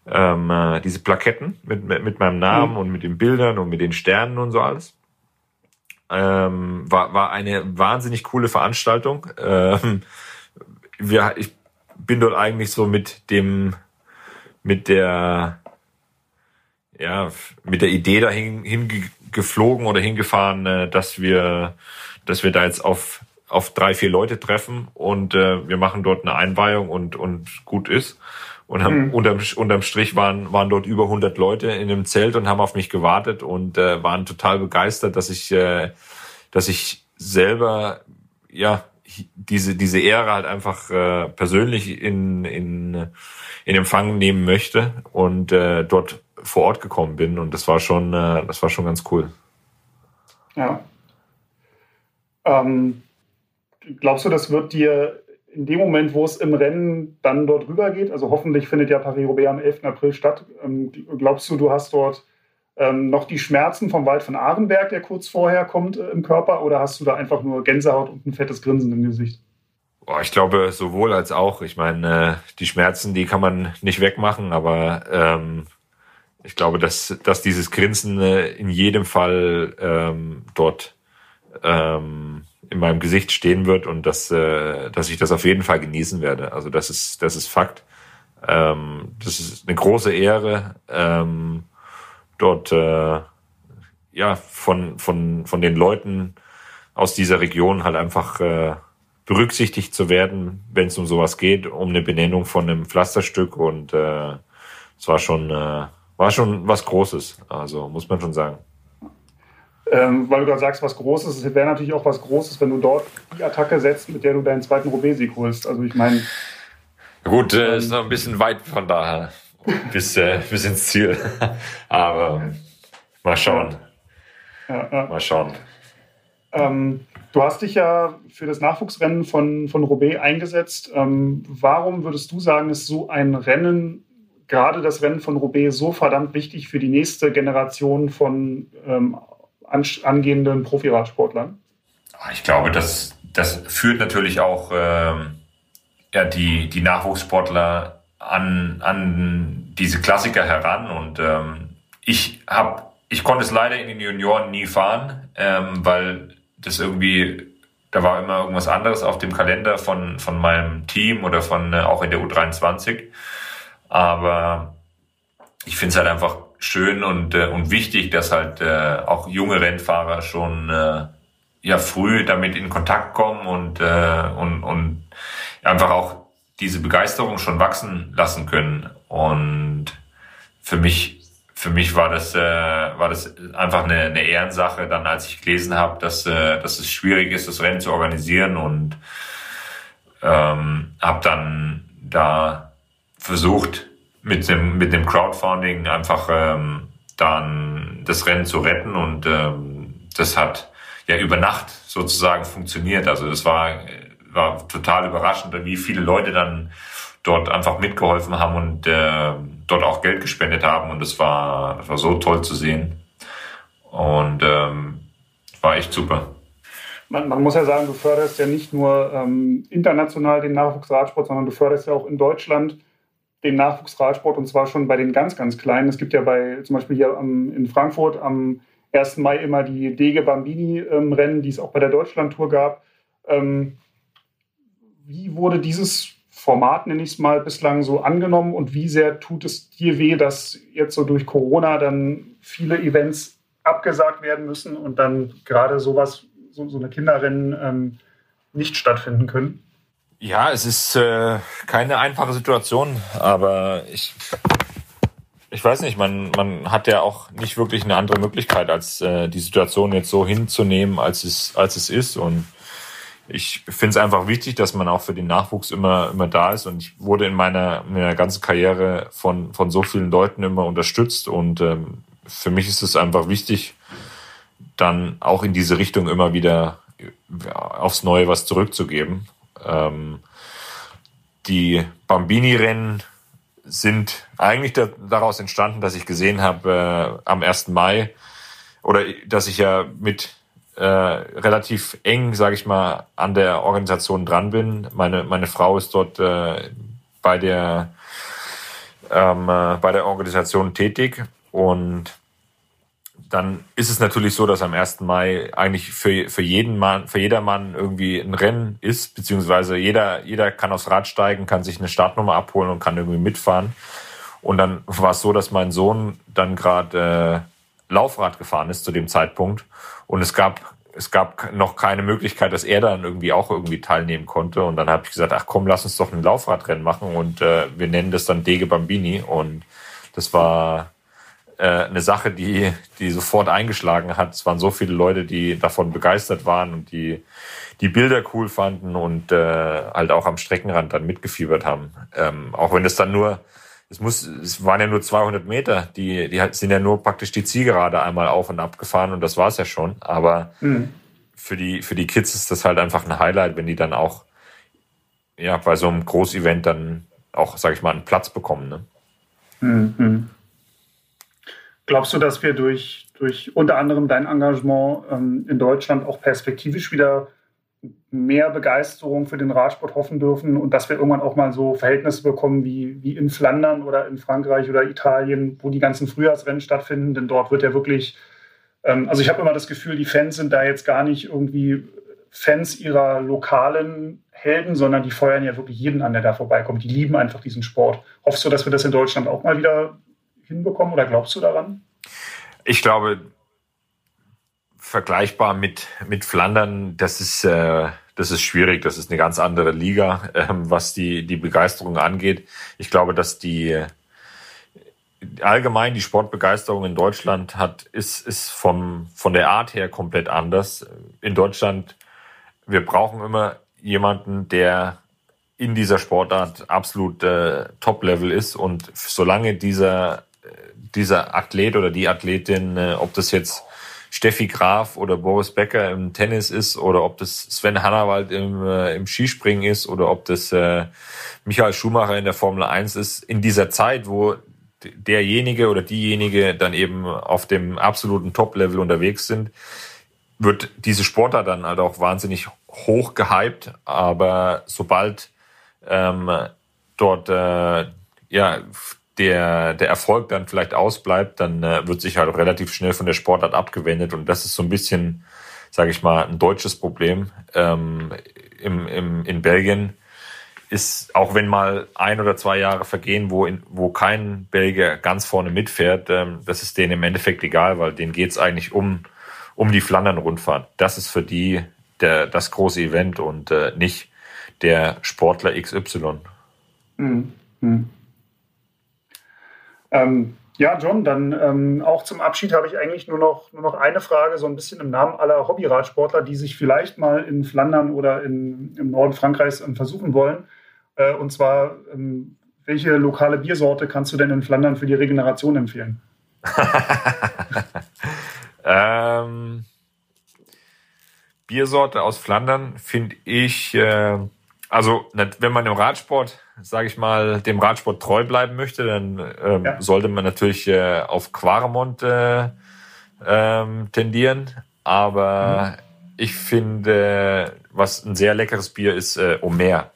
ähm, äh, diese Plaketten mit, mit, mit meinem Namen mhm. und mit den Bildern und mit den Sternen und so alles ähm, war, war eine wahnsinnig coole Veranstaltung. Ähm, wir, ich bin dort eigentlich so mit dem, mit der, ja, mit der Idee dahin hingeflogen oder hingefahren, äh, dass wir, dass wir da jetzt auf auf drei, vier Leute treffen und äh, wir machen dort eine Einweihung und, und gut ist. Und haben, mhm. unterm, unterm Strich waren, waren dort über 100 Leute in dem Zelt und haben auf mich gewartet und äh, waren total begeistert, dass ich, äh, dass ich selber, ja, diese, diese Ehre halt einfach äh, persönlich in, in, in Empfang nehmen möchte und äh, dort vor Ort gekommen bin. Und das war schon, äh, das war schon ganz cool. Ja. Ähm, glaubst du, das wird dir in dem Moment, wo es im Rennen dann dort rüber geht, also hoffentlich findet ja Paris-Roubaix am 11. April statt, ähm, glaubst du, du hast dort ähm, noch die Schmerzen vom Wald von Arenberg, der kurz vorher kommt äh, im Körper, oder hast du da einfach nur Gänsehaut und ein fettes Grinsen im Gesicht? Boah, ich glaube sowohl als auch. Ich meine, äh, die Schmerzen, die kann man nicht wegmachen, aber ähm, ich glaube, dass, dass dieses Grinsen äh, in jedem Fall ähm, dort ähm, in meinem Gesicht stehen wird und dass, äh, dass ich das auf jeden Fall genießen werde. Also das ist, das ist Fakt. Ähm, das ist eine große Ehre, ähm, dort äh, ja von, von, von den Leuten aus dieser Region halt einfach äh, berücksichtigt zu werden, wenn es um sowas geht, um eine Benennung von einem Pflasterstück und äh, es war schon, äh, war schon was Großes, also muss man schon sagen. Ähm, weil du gerade sagst, was Großes, es wäre natürlich auch was Großes, wenn du dort die Attacke setzt, mit der du deinen zweiten Roubaix-Sieg holst. Also ich meine. Gut, äh, ist noch ein bisschen weit von daher bis, äh, bis ins Ziel. [LAUGHS] Aber mal schauen. Ja, ja. Mal schauen. Ähm, du hast dich ja für das Nachwuchsrennen von, von Roubaix eingesetzt. Ähm, warum würdest du sagen, ist so ein Rennen, gerade das Rennen von Roubaix, so verdammt wichtig für die nächste Generation von ähm, angehenden Profiradsportlern? Ich glaube, das, das führt natürlich auch ähm, ja, die, die Nachwuchssportler an, an diese Klassiker heran. Und ähm, ich habe, ich konnte es leider in den Junioren nie fahren, ähm, weil das irgendwie, da war immer irgendwas anderes auf dem Kalender von, von meinem Team oder von äh, auch in der U23. Aber ich finde es halt einfach schön und, äh, und wichtig, dass halt äh, auch junge Rennfahrer schon äh, ja früh damit in Kontakt kommen und, äh, und, und einfach auch diese Begeisterung schon wachsen lassen können. Und für mich für mich war das äh, war das einfach eine, eine Ehrensache dann als ich gelesen habe dass äh, dass es schwierig ist das Rennen zu organisieren und ähm, habe dann da versucht mit dem, mit dem Crowdfunding einfach ähm, dann das Rennen zu retten und ähm, das hat ja über Nacht sozusagen funktioniert. Also das war, war total überraschend, wie viele Leute dann dort einfach mitgeholfen haben und äh, dort auch Geld gespendet haben und das war, das war so toll zu sehen und ähm, war echt super. Man, man, muss ja sagen, du förderst ja nicht nur ähm, international den Nachwuchsradsport, sondern du förderst ja auch in Deutschland den Nachwuchsradsport und zwar schon bei den ganz, ganz Kleinen. Es gibt ja bei zum Beispiel hier am, in Frankfurt am 1. Mai immer die Dege Bambini-Rennen, ähm, die es auch bei der Deutschlandtour gab. Ähm, wie wurde dieses Format, nenne ich es mal, bislang so angenommen und wie sehr tut es dir weh, dass jetzt so durch Corona dann viele Events abgesagt werden müssen und dann gerade sowas, so, so eine Kinderrennen ähm, nicht stattfinden können? Ja, es ist äh, keine einfache Situation, aber ich, ich weiß nicht, man, man hat ja auch nicht wirklich eine andere Möglichkeit, als äh, die Situation jetzt so hinzunehmen, als es, als es ist. Und ich finde es einfach wichtig, dass man auch für den Nachwuchs immer, immer da ist. Und ich wurde in meiner, in meiner ganzen Karriere von, von so vielen Leuten immer unterstützt. Und ähm, für mich ist es einfach wichtig, dann auch in diese Richtung immer wieder aufs Neue was zurückzugeben. Ähm, die Bambini-Rennen sind eigentlich da, daraus entstanden, dass ich gesehen habe äh, am 1. Mai oder dass ich ja mit äh, relativ eng, sage ich mal, an der Organisation dran bin. Meine, meine Frau ist dort äh, bei der ähm, äh, bei der Organisation tätig und dann ist es natürlich so, dass am 1. Mai eigentlich für, für jeden Mann, für jedermann irgendwie ein Rennen ist, beziehungsweise jeder, jeder kann aufs Rad steigen, kann sich eine Startnummer abholen und kann irgendwie mitfahren. Und dann war es so, dass mein Sohn dann gerade äh, Laufrad gefahren ist zu dem Zeitpunkt. Und es gab, es gab noch keine Möglichkeit, dass er dann irgendwie auch irgendwie teilnehmen konnte. Und dann habe ich gesagt, ach komm, lass uns doch ein Laufradrennen machen und äh, wir nennen das dann Dege Bambini. Und das war äh, eine Sache, die, die sofort eingeschlagen hat. Es waren so viele Leute, die davon begeistert waren und die die Bilder cool fanden und äh, halt auch am Streckenrand dann mitgefiebert haben. Ähm, auch wenn es dann nur, es muss, es waren ja nur 200 Meter, die, die sind ja nur praktisch die Zielgerade einmal auf und ab gefahren und das war's ja schon. Aber mhm. für die für die Kids ist das halt einfach ein Highlight, wenn die dann auch ja bei so einem Großevent dann auch, sag ich mal, einen Platz bekommen. Ne? Mhm. Glaubst du, dass wir durch, durch unter anderem dein Engagement ähm, in Deutschland auch perspektivisch wieder mehr Begeisterung für den Radsport hoffen dürfen und dass wir irgendwann auch mal so Verhältnisse bekommen wie, wie in Flandern oder in Frankreich oder Italien, wo die ganzen Frühjahrsrennen stattfinden, denn dort wird ja wirklich, ähm, also ich habe immer das Gefühl, die Fans sind da jetzt gar nicht irgendwie Fans ihrer lokalen Helden, sondern die feuern ja wirklich jeden an, der da vorbeikommt. Die lieben einfach diesen Sport. Hoffst du, dass wir das in Deutschland auch mal wieder hinbekommen oder glaubst du daran? Ich glaube, vergleichbar mit, mit Flandern, das ist, äh, das ist schwierig. Das ist eine ganz andere Liga, äh, was die, die Begeisterung angeht. Ich glaube, dass die allgemein die Sportbegeisterung in Deutschland hat, ist, ist vom, von der Art her komplett anders. In Deutschland, wir brauchen immer jemanden, der in dieser Sportart absolut äh, Top-Level ist und solange dieser dieser Athlet oder die Athletin, äh, ob das jetzt Steffi Graf oder Boris Becker im Tennis ist oder ob das Sven Hannawald im, äh, im Skispringen ist oder ob das äh, Michael Schumacher in der Formel 1 ist, in dieser Zeit, wo derjenige oder diejenige dann eben auf dem absoluten Top-Level unterwegs sind, wird diese Sportart dann halt auch wahnsinnig hoch gehypt, aber sobald ähm, dort äh, ja der, der Erfolg dann vielleicht ausbleibt, dann äh, wird sich halt relativ schnell von der Sportart abgewendet. Und das ist so ein bisschen, sage ich mal, ein deutsches Problem. Ähm, im, im, in Belgien ist, auch wenn mal ein oder zwei Jahre vergehen, wo, in, wo kein Belgier ganz vorne mitfährt, ähm, das ist denen im Endeffekt egal, weil denen geht's eigentlich um, um die Flandern-Rundfahrt. Das ist für die der, das große Event und äh, nicht der Sportler XY. Mhm. Mhm. Ähm, ja, John, dann ähm, auch zum Abschied habe ich eigentlich nur noch, nur noch eine Frage, so ein bisschen im Namen aller Hobbyradsportler, die sich vielleicht mal in Flandern oder in, im Norden Frankreichs ähm, versuchen wollen. Äh, und zwar, ähm, welche lokale Biersorte kannst du denn in Flandern für die Regeneration empfehlen? [LAUGHS] ähm, Biersorte aus Flandern finde ich, äh, also wenn man im Radsport sage ich mal, dem Radsport treu bleiben möchte, dann ähm, ja. sollte man natürlich äh, auf Quaremont äh, ähm, tendieren. Aber mhm. ich finde, was ein sehr leckeres Bier ist, äh, Omer.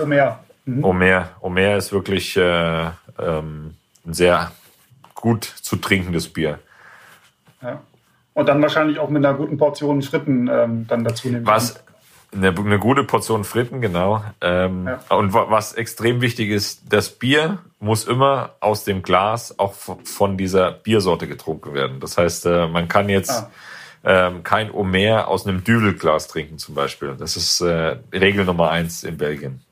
Omer. Mhm. Omer. Omer ist wirklich äh, ähm, ein sehr gut zu trinkendes Bier. Ja. Und dann wahrscheinlich auch mit einer guten Portion Fritten ähm, dann dazu nehmen. Was, eine, eine gute Portion Fritten, genau. Ähm, ja. Und was extrem wichtig ist, das Bier muss immer aus dem Glas auch von dieser Biersorte getrunken werden. Das heißt, äh, man kann jetzt ah. ähm, kein Omer aus einem Düvelglas trinken zum Beispiel. Das ist äh, Regel Nummer eins in Belgien.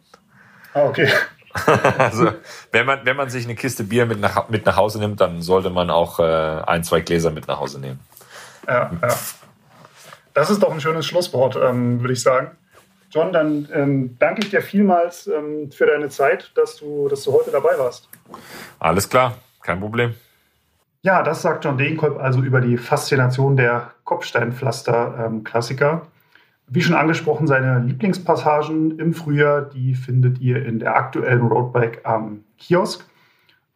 Ah, okay. [LAUGHS] also wenn man, wenn man sich eine Kiste Bier mit nach, mit nach Hause nimmt, dann sollte man auch äh, ein, zwei Gläser mit nach Hause nehmen. Ja, ja. Das ist doch ein schönes Schlusswort, ähm, würde ich sagen. John, dann ähm, danke ich dir vielmals ähm, für deine Zeit, dass du, dass du heute dabei warst. Alles klar, kein Problem. Ja, das sagt John Degenkolb also über die Faszination der Kopfsteinpflaster-Klassiker. Ähm, Wie schon angesprochen, seine Lieblingspassagen im Frühjahr, die findet ihr in der aktuellen Roadbike am Kiosk.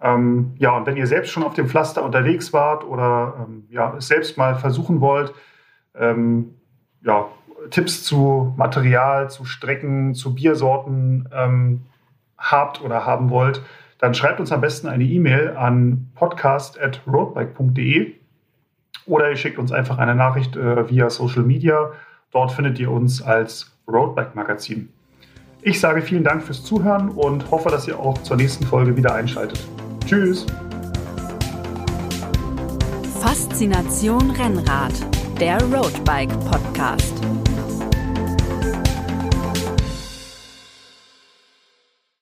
Ähm, ja, und wenn ihr selbst schon auf dem Pflaster unterwegs wart oder ähm, ja, es selbst mal versuchen wollt, ähm, ja, Tipps zu Material, zu Strecken, zu Biersorten ähm, habt oder haben wollt, dann schreibt uns am besten eine E-Mail an podcast.roadbike.de oder ihr schickt uns einfach eine Nachricht äh, via Social Media. Dort findet ihr uns als Roadbike Magazin. Ich sage vielen Dank fürs Zuhören und hoffe, dass ihr auch zur nächsten Folge wieder einschaltet. Tschüss! Faszination Rennrad, der Roadbike Podcast.